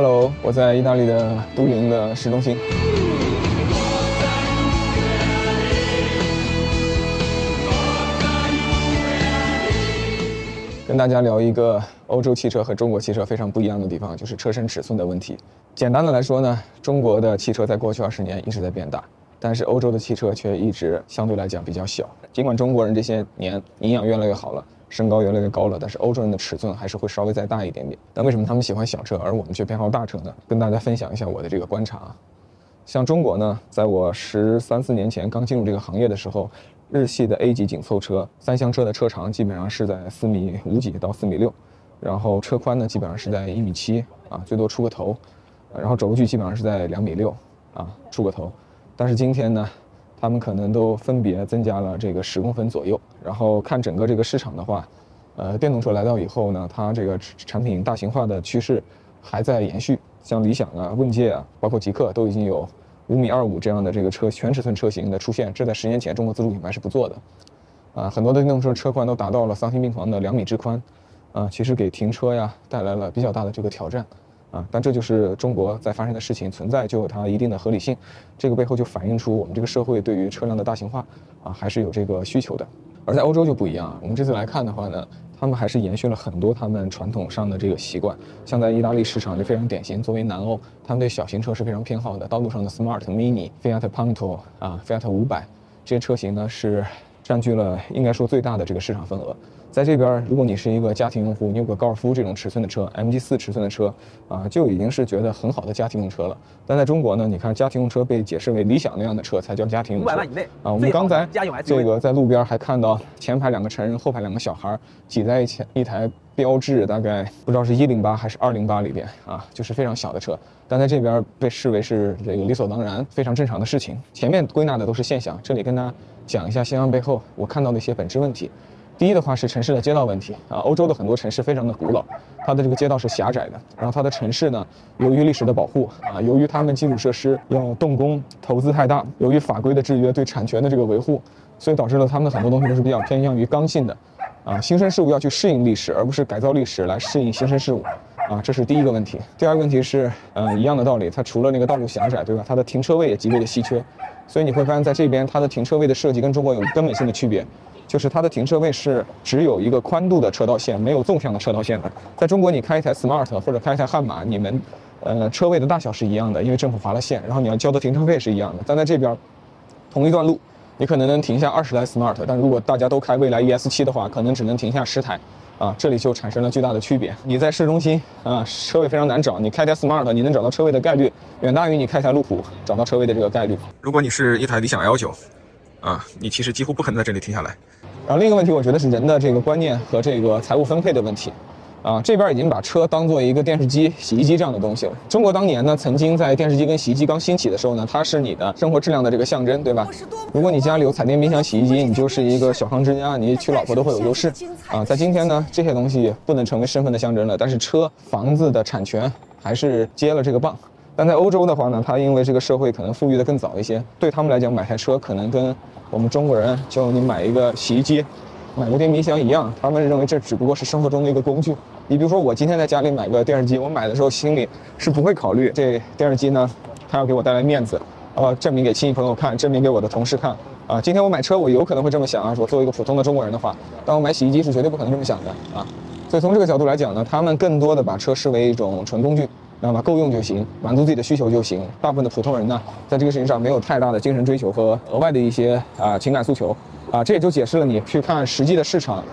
Hello，我在意大利的都灵的市中心。跟大家聊一个欧洲汽车和中国汽车非常不一样的地方，就是车身尺寸的问题。简单的来说呢，中国的汽车在过去二十年一直在变大，但是欧洲的汽车却一直相对来讲比较小。尽管中国人这些年营养越来越好了，身高越来越高了，但是欧洲人的尺寸还是会稍微再大一点点。那为什么他们喜欢小车，而我们却偏好大车呢？跟大家分享一下我的这个观察啊。像中国呢，在我十三四年前刚进入这个行业的时候。日系的 A 级紧凑车，三厢车的车长基本上是在四米五几到四米六，然后车宽呢基本上是在一米七啊，最多出个头，然后轴距基本上是在两米六啊，出个头。但是今天呢，他们可能都分别增加了这个十公分左右。然后看整个这个市场的话，呃，电动车来到以后呢，它这个产品大型化的趋势还在延续，像理想啊、问界啊，包括极客都已经有。五米二五这样的这个车全尺寸车型的出现，这在十年前中国自主品牌是不做的，啊，很多的电动车车宽都达到了丧心病狂的两米之宽，啊，其实给停车呀带来了比较大的这个挑战，啊，但这就是中国在发生的事情存在就有它一定的合理性，这个背后就反映出我们这个社会对于车辆的大型化啊还是有这个需求的，而在欧洲就不一样，我们这次来看的话呢。他们还是延续了很多他们传统上的这个习惯，像在意大利市场就非常典型。作为南欧，他们对小型车是非常偏好的，道路上的 Smart Mini、Fiat Punto 啊、Fiat 五百这些车型呢是占据了应该说最大的这个市场份额。在这边，如果你是一个家庭用户，你有个高尔夫这种尺寸的车，MG 四尺寸的车，啊，就已经是觉得很好的家庭用车了。但在中国呢，你看家庭用车被解释为理想那样的车才叫家庭用车。五百万以内啊，我们刚才这个在路边还看到前排两个成人，后排两个小孩挤在一起，一台标致大概不知道是一零八还是二零八里边啊，就是非常小的车，但在这边被视为是这个理所当然、非常正常的事情。前面归纳的都是现象，这里跟大家讲一下现象背后我看到的一些本质问题。第一的话是城市的街道问题啊，欧洲的很多城市非常的古老，它的这个街道是狭窄的，然后它的城市呢，由于历史的保护啊，由于他们基础设施要动工投资太大，由于法规的制约对产权的这个维护，所以导致了他们的很多东西都是比较偏向于刚性的，啊，新生事物要去适应历史，而不是改造历史来适应新生事物，啊，这是第一个问题。第二个问题是，呃，一样的道理，它除了那个道路狭窄，对吧？它的停车位也极为的稀缺，所以你会发现在这边它的停车位的设计跟中国有根本性的区别。就是它的停车位是只有一个宽度的车道线，没有纵向的车道线的。在中国，你开一台 smart 或者开一台悍马，你们，呃，车位的大小是一样的，因为政府划了线，然后你要交的停车费是一样的。但在这边，同一段路，你可能能停下二十台 smart，但如果大家都开蔚来 ES 七的话，可能只能停下十台，啊，这里就产生了巨大的区别。你在市中心啊，车位非常难找，你开台 smart，你能找到车位的概率远大于你开台路虎找到车位的这个概率。如果你是一台理想 L 九，啊，你其实几乎不可能在这里停下来。然后另一个问题，我觉得是人的这个观念和这个财务分配的问题，啊，这边已经把车当做一个电视机、洗衣机这样的东西了。中国当年呢，曾经在电视机跟洗衣机刚兴起的时候呢，它是你的生活质量的这个象征，对吧？如果你家里有彩电、冰箱、洗衣机，你就是一个小康之家，你娶老婆都会有优势。啊，在今天呢，这些东西不能成为身份的象征了，但是车、房子的产权还是接了这个棒。但在欧洲的话呢，它因为这个社会可能富裕的更早一些，对他们来讲买台车可能跟我们中国人就你买一个洗衣机、买个电冰箱一样，他们认为这只不过是生活中的一个工具。你比如说我今天在家里买个电视机，我买的时候心里是不会考虑这电视机呢，它要给我带来面子，呃，证明给亲戚朋友看，证明给我的同事看。啊，今天我买车我有可能会这么想啊，说作为一个普通的中国人的话，但我买洗衣机是绝对不可能这么想的啊。所以从这个角度来讲呢，他们更多的把车视为一种纯工具。那么够用就行，满足自己的需求就行。大部分的普通人呢，在这个事情上没有太大的精神追求和额外的一些啊情感诉求，啊，这也就解释了你去看实际的市场，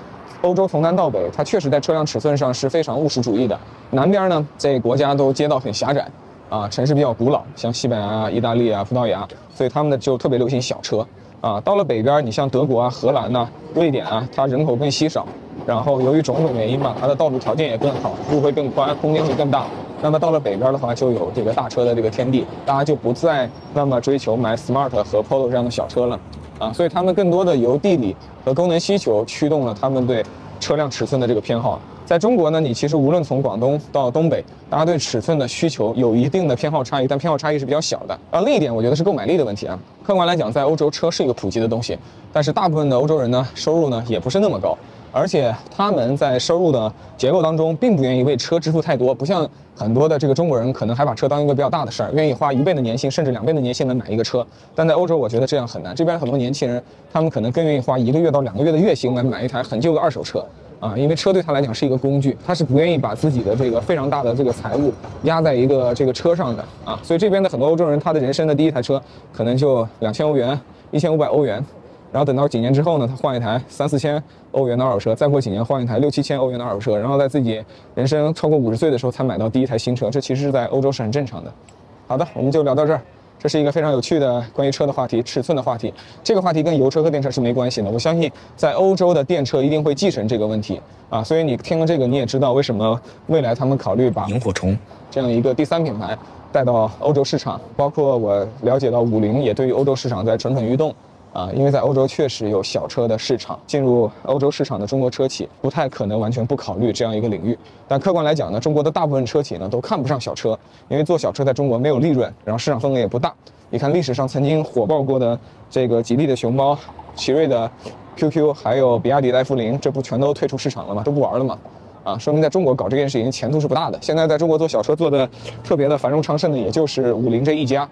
欧洲从南到北，它确实在车辆尺寸上是非常务实主义的。南边呢，这国家都街道很狭窄，啊，城市比较古老，像西班牙、意大利啊、葡萄牙，所以他们呢就特别流行小车。啊，到了北边，你像德国啊、荷兰呐、瑞典啊，它人口更稀少，然后由于种种原因吧，它的道路条件也更好，路会更宽，空间会更大。那么到了北边的话，就有这个大车的这个天地，大家就不再那么追求买 smart 和 polo 这样的小车了，啊，所以他们更多的由地理和功能需求驱动了他们对车辆尺寸的这个偏好。在中国呢，你其实无论从广东到东北，大家对尺寸的需求有一定的偏好差异，但偏好差异是比较小的。啊，另一点我觉得是购买力的问题啊。客观来讲，在欧洲车是一个普及的东西，但是大部分的欧洲人呢，收入呢也不是那么高。而且他们在收入的结构当中，并不愿意为车支付太多，不像很多的这个中国人，可能还把车当一个比较大的事儿，愿意花一倍的年薪，甚至两倍的年薪来买一个车。但在欧洲，我觉得这样很难。这边很多年轻人，他们可能更愿意花一个月到两个月的月薪来买一台很旧的二手车啊，因为车对他来讲是一个工具，他是不愿意把自己的这个非常大的这个财务压在一个这个车上的啊。所以这边的很多欧洲人，他的人生的第一台车可能就两千欧元，一千五百欧元。然后等到几年之后呢，他换一台三四千欧元的二手车，再过几年换一台六七千欧元的二手车，然后在自己人生超过五十岁的时候才买到第一台新车，这其实是在欧洲是很正常的。好的，我们就聊到这儿。这是一个非常有趣的关于车的话题，尺寸的话题。这个话题跟油车和电车是没关系的。我相信在欧洲的电车一定会继承这个问题啊。所以你听了这个，你也知道为什么未来他们考虑把萤火虫这样一个第三品牌带到欧洲市场。包括我了解到五菱也对于欧洲市场在蠢蠢欲动。啊，因为在欧洲确实有小车的市场，进入欧洲市场的中国车企不太可能完全不考虑这样一个领域。但客观来讲呢，中国的大部分车企呢都看不上小车，因为做小车在中国没有利润，然后市场份额也不大。你看历史上曾经火爆过的这个吉利的熊猫、奇瑞的 QQ，还有比亚迪的 F 零，这不全都退出市场了吗？都不玩了吗？啊，说明在中国搞这件事情前途是不大的。现在在中国做小车做的特别的繁荣昌盛的，也就是五菱这一家。